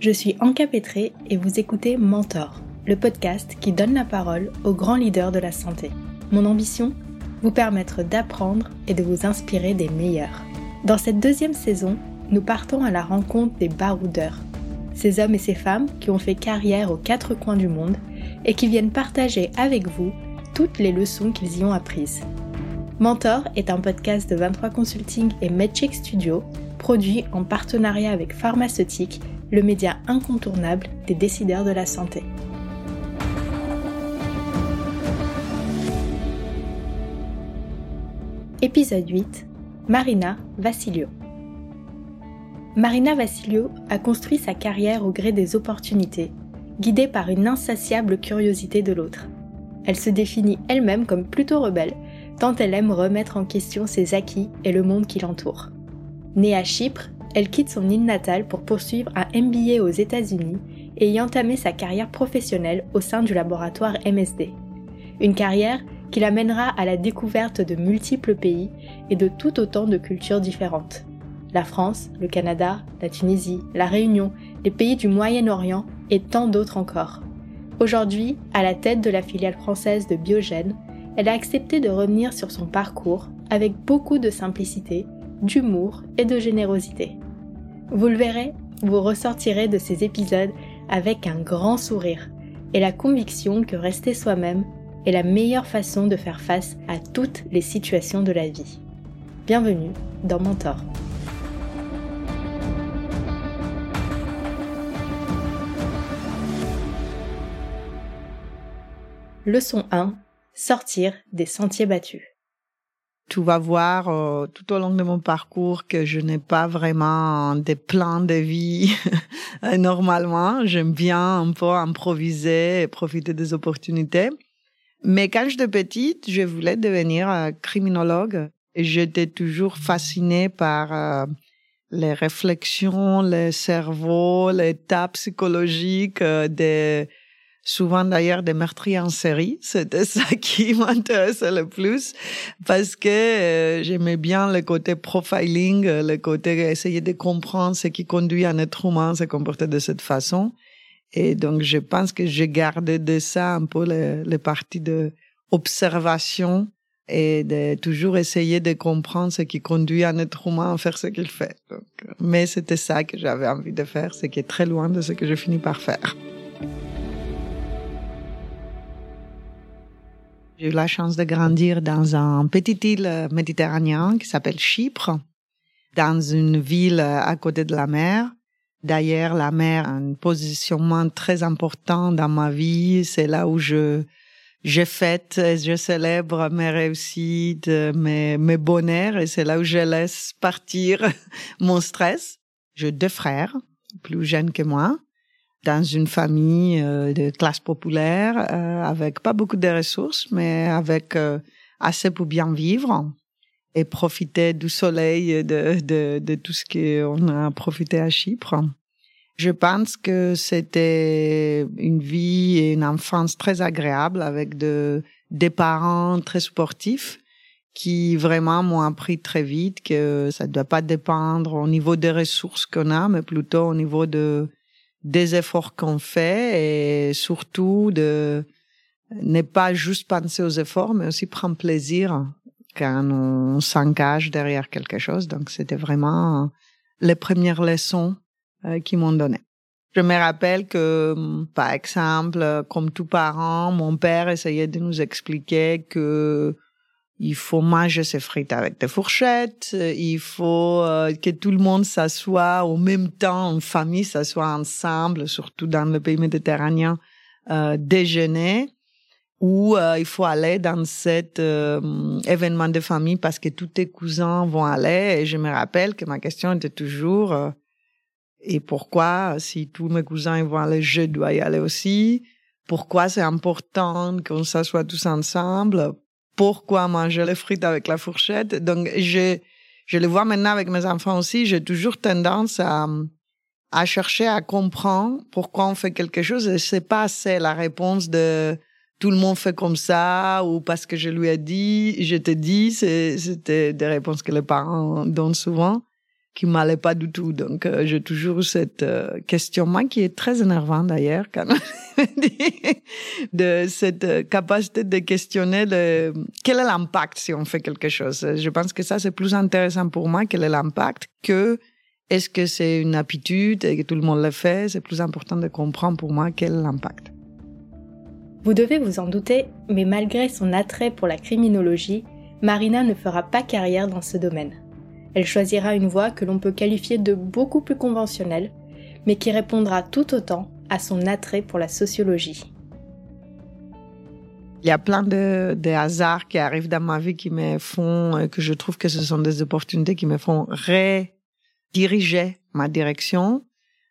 Je suis Anka Petré et vous écoutez Mentor, le podcast qui donne la parole aux grands leaders de la santé. Mon ambition Vous permettre d'apprendre et de vous inspirer des meilleurs. Dans cette deuxième saison, nous partons à la rencontre des baroudeurs, ces hommes et ces femmes qui ont fait carrière aux quatre coins du monde et qui viennent partager avec vous toutes les leçons qu'ils y ont apprises. Mentor est un podcast de 23 Consulting et MedCheck Studio, produit en partenariat avec Pharmaceutique, le média incontournable des décideurs de la santé. Épisode 8 Marina Vassilio. Marina Vassilio a construit sa carrière au gré des opportunités, guidée par une insatiable curiosité de l'autre. Elle se définit elle-même comme plutôt rebelle tant elle aime remettre en question ses acquis et le monde qui l'entoure. Née à Chypre, elle quitte son île natale pour poursuivre un MBA aux États-Unis et y entamer sa carrière professionnelle au sein du laboratoire MSD. Une carrière qui l'amènera à la découverte de multiples pays et de tout autant de cultures différentes. La France, le Canada, la Tunisie, la Réunion, les pays du Moyen-Orient et tant d'autres encore. Aujourd'hui, à la tête de la filiale française de Biogène, elle a accepté de revenir sur son parcours avec beaucoup de simplicité, d'humour et de générosité. Vous le verrez, vous ressortirez de ces épisodes avec un grand sourire et la conviction que rester soi-même est la meilleure façon de faire face à toutes les situations de la vie. Bienvenue dans Mentor. Leçon 1 sortir des sentiers battus. Tu vas voir euh, tout au long de mon parcours que je n'ai pas vraiment des plans de vie normalement. J'aime bien un peu improviser et profiter des opportunités. Mais quand j'étais petite, je voulais devenir euh, criminologue. Et j'étais toujours fascinée par euh, les réflexions, les cerveaux, l'état psychologique des souvent d'ailleurs des meurtriers en série. C'était ça qui m'intéressait le plus parce que euh, j'aimais bien le côté profiling, euh, le côté essayer de comprendre ce qui conduit un être humain à se comporter de cette façon. Et donc, je pense que j'ai gardé de ça un peu les, parties de et de toujours essayer de comprendre ce qui conduit un être humain à faire ce qu'il fait. Donc, mais c'était ça que j'avais envie de faire, ce qui est très loin de ce que je finis par faire. J'ai eu la chance de grandir dans un petit île méditerranéen qui s'appelle Chypre, dans une ville à côté de la mer. D'ailleurs, la mer a un positionnement très important dans ma vie. C'est là où je, je fête et je célèbre mes réussites, mes, mes bonheurs et c'est là où je laisse partir mon stress. J'ai deux frères, plus jeunes que moi dans une famille euh, de classe populaire, euh, avec pas beaucoup de ressources, mais avec euh, assez pour bien vivre et profiter du soleil, de, de, de tout ce qu'on a profité à Chypre. Je pense que c'était une vie et une enfance très agréable avec de, des parents très sportifs qui vraiment m'ont appris très vite que ça ne doit pas dépendre au niveau des ressources qu'on a, mais plutôt au niveau de des efforts qu'on fait et surtout de ne pas juste penser aux efforts, mais aussi prendre plaisir quand on s'engage derrière quelque chose. Donc, c'était vraiment les premières leçons euh, qu'ils m'ont données. Je me rappelle que, par exemple, comme tout parent, mon père essayait de nous expliquer que il faut manger ses frites avec des fourchettes, il faut euh, que tout le monde s'assoie au même temps, en famille s'assoit ensemble, surtout dans le pays méditerranéen, euh, déjeuner, ou euh, il faut aller dans cet euh, événement de famille parce que tous tes cousins vont aller. Et je me rappelle que ma question était toujours et pourquoi, si tous mes cousins vont aller, je dois y aller aussi? Pourquoi c'est important qu'on s'assoie tous ensemble? Pourquoi manger les frites avec la fourchette. Donc, je, je le vois maintenant avec mes enfants aussi. J'ai toujours tendance à, à chercher à comprendre pourquoi on fait quelque chose et c'est pas assez la réponse de tout le monde fait comme ça ou parce que je lui ai dit, je te dis, c'était des réponses que les parents donnent souvent. Qui m'allait pas du tout. Donc, euh, j'ai toujours cette euh, questionnement qui est très énervant d'ailleurs, quand de cette euh, capacité de questionner le, quel est l'impact si on fait quelque chose. Je pense que ça, c'est plus intéressant pour moi, quel est l'impact, que est-ce que c'est une habitude et que tout le monde le fait. C'est plus important de comprendre pour moi quel est l'impact. Vous devez vous en douter, mais malgré son attrait pour la criminologie, Marina ne fera pas carrière dans ce domaine. Elle choisira une voie que l'on peut qualifier de beaucoup plus conventionnelle, mais qui répondra tout autant à son attrait pour la sociologie. Il y a plein de, hasards qui arrivent dans ma vie qui me font, euh, que je trouve que ce sont des opportunités qui me font rediriger ma direction.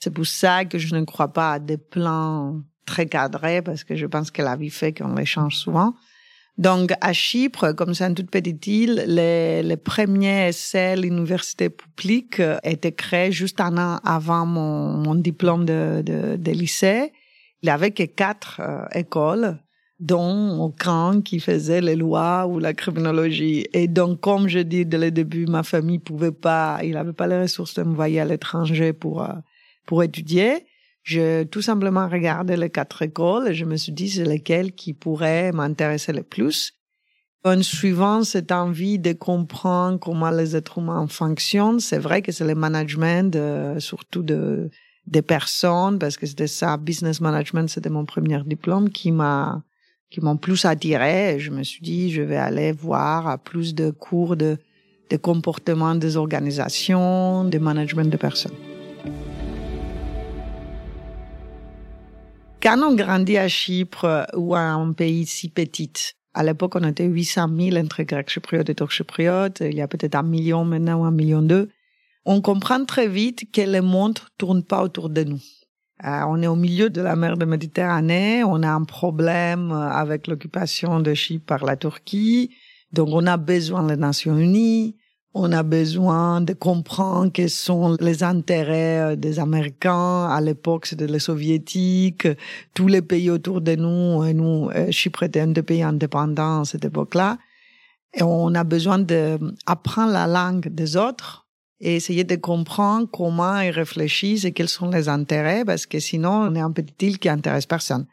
C'est pour ça que je ne crois pas à des plans très cadrés parce que je pense que la vie fait qu'on les change souvent. Donc, à Chypre, comme c'est une toute petite île, les, les premiers essais, l'université publique, euh, étaient créés juste un an avant mon, mon diplôme de, de, de, lycée. Il y avait que quatre euh, écoles, dont aucun qui faisait les lois ou la criminologie. Et donc, comme je dis dès le début, ma famille pouvait pas, il n'avait pas les ressources de m'envoyer à l'étranger pour, euh, pour étudier. J'ai tout simplement regardé les quatre écoles et je me suis dit c'est lesquelles qui pourraient m'intéresser le plus. En suivant cette envie de comprendre comment les êtres humains fonctionnent, c'est vrai que c'est le management, surtout de, des personnes, parce que c'était ça, business management, c'était mon premier diplôme qui m'a, qui m'ont plus attiré. Je me suis dit, je vais aller voir à plus de cours de, de comportement des organisations, de management de personnes. Quand on grandit à Chypre ou à un pays si petit, à l'époque, on était 800 000 entre grecs chypriotes et turcs chypriotes. Il y a peut-être un million maintenant ou un million deux. On comprend très vite que le monde tourne pas autour de nous. Euh, on est au milieu de la mer de Méditerranée. On a un problème avec l'occupation de Chypre par la Turquie. Donc, on a besoin des Nations Unies on a besoin de comprendre quels sont les intérêts euh, des Américains. À l'époque, c'était les Soviétiques, tous les pays autour de nous. Et nous, euh, Chypre était un des pays indépendants à cette époque-là. Et on a besoin d'apprendre la langue des autres et essayer de comprendre comment ils réfléchissent et quels sont les intérêts, parce que sinon, on est un petit île qui intéresse personne.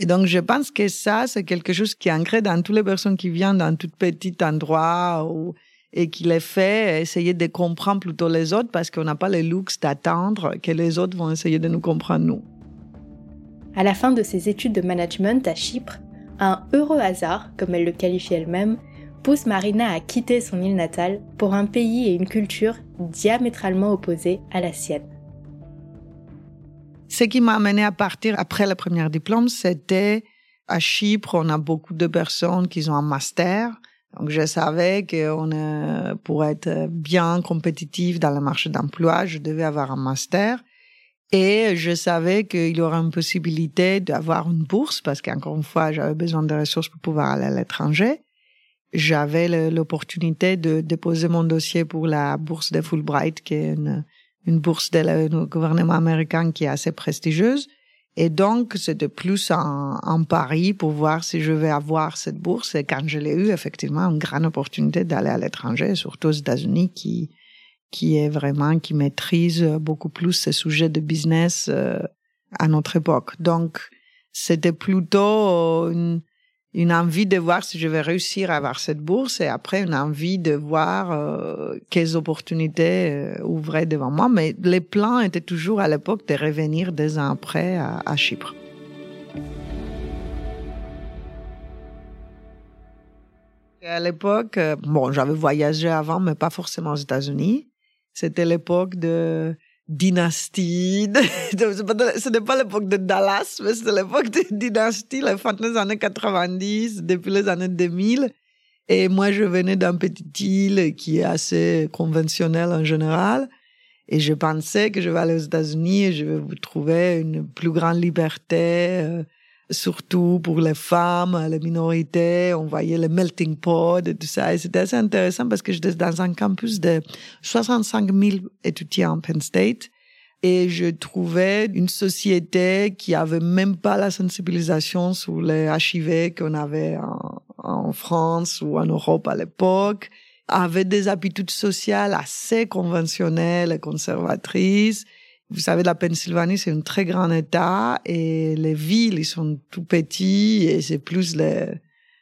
Et donc, je pense que ça, c'est quelque chose qui est ancré dans toutes les personnes qui viennent dans tout petit endroit ou et qu'il est fait essayer de comprendre plutôt les autres parce qu'on n'a pas le luxe d'attendre que les autres vont essayer de nous comprendre nous. À la fin de ses études de management à Chypre, un heureux hasard, comme elle le qualifie elle-même, pousse Marina à quitter son île natale pour un pays et une culture diamétralement opposés à la sienne. Ce qui m'a amené à partir après le premier diplôme, c'était à Chypre, on a beaucoup de personnes qui ont un master, donc je savais que pour être bien compétitif dans le marché d'emploi, je devais avoir un master. Et je savais qu'il y aurait une possibilité d'avoir une bourse parce qu'encore une fois, j'avais besoin de ressources pour pouvoir aller à l'étranger. J'avais l'opportunité de déposer mon dossier pour la bourse de Fulbright, qui est une, une bourse du gouvernement américain qui est assez prestigieuse. Et donc, c'était plus un, un, pari pour voir si je vais avoir cette bourse. Et quand je l'ai eu, effectivement, une grande opportunité d'aller à l'étranger, surtout aux États-Unis, qui, qui est vraiment, qui maîtrise beaucoup plus ces sujets de business euh, à notre époque. Donc, c'était plutôt une, une envie de voir si je vais réussir à avoir cette bourse et après une envie de voir euh, quelles opportunités euh, ouvraient devant moi. Mais les plans étaient toujours à l'époque de revenir des ans après à, à Chypre. À l'époque, euh, bon, j'avais voyagé avant, mais pas forcément aux États-Unis. C'était l'époque de dynastie. ce n'est pas l'époque de Dallas, mais c'est l'époque de dynastie, la fin années 90, depuis les années 2000. Et moi, je venais d'un petit île qui est assez conventionnel en général. Et je pensais que je vais aller aux États-Unis et je vais vous trouver une plus grande liberté, euh, surtout pour les femmes, les minorités. On voyait le melting pot et tout ça. Et c'était assez intéressant parce que j'étais dans un campus de 65 000 étudiants en Penn State. Et je trouvais une société qui avait même pas la sensibilisation sur les HIV qu'on avait en, en France ou en Europe à l'époque avaient des habitudes sociales assez conventionnelles et conservatrices. Vous savez, la Pennsylvanie, c'est un très grand État et les villes, ils sont tout petits et c'est plus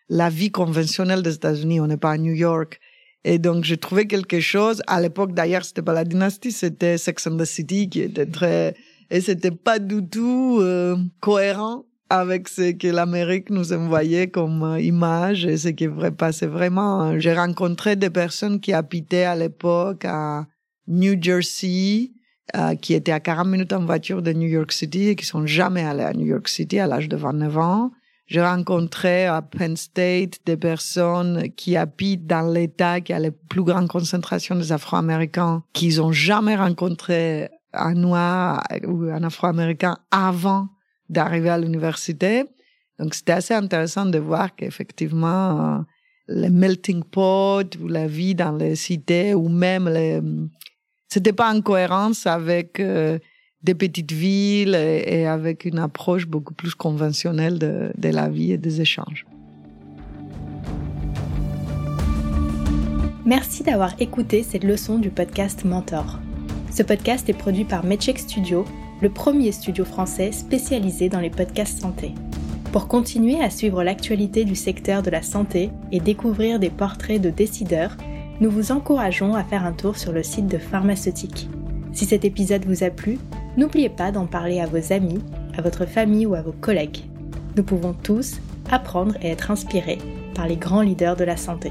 la vie conventionnelle des États-Unis. On n'est pas à New York. Et donc, j'ai trouvé quelque chose. À l'époque, d'ailleurs, c'était pas la dynastie, c'était Sex and the City qui était très, et c'était pas du tout euh, cohérent avec ce que l'Amérique nous envoyait comme euh, image et ce qui vrai passé vraiment. J'ai rencontré des personnes qui habitaient à l'époque à New Jersey, euh, qui étaient à 40 minutes en voiture de New York City et qui sont jamais allés à New York City à l'âge de 29 ans. J'ai rencontré à Penn State des personnes qui habitent dans l'État qui a la plus grande concentration des Afro-Américains, qu'ils ont jamais rencontré un noir ou un Afro-Américain avant d'arriver à l'université. Donc c'était assez intéressant de voir qu'effectivement, euh, le melting pot ou la vie dans les cités ou même les, c'était pas en cohérence avec euh, des petites villes et, avec une approche beaucoup plus conventionnelle de, de la vie et des échanges. Merci d'avoir écouté cette leçon du podcast Mentor. Ce podcast est produit par Medcheck Studio, le premier studio français spécialisé dans les podcasts santé. Pour continuer à suivre l'actualité du secteur de la santé et découvrir des portraits de décideurs, nous vous encourageons à faire un tour sur le site de Pharmaceutique. Si cet épisode vous a plu, N'oubliez pas d'en parler à vos amis, à votre famille ou à vos collègues. Nous pouvons tous apprendre et être inspirés par les grands leaders de la santé.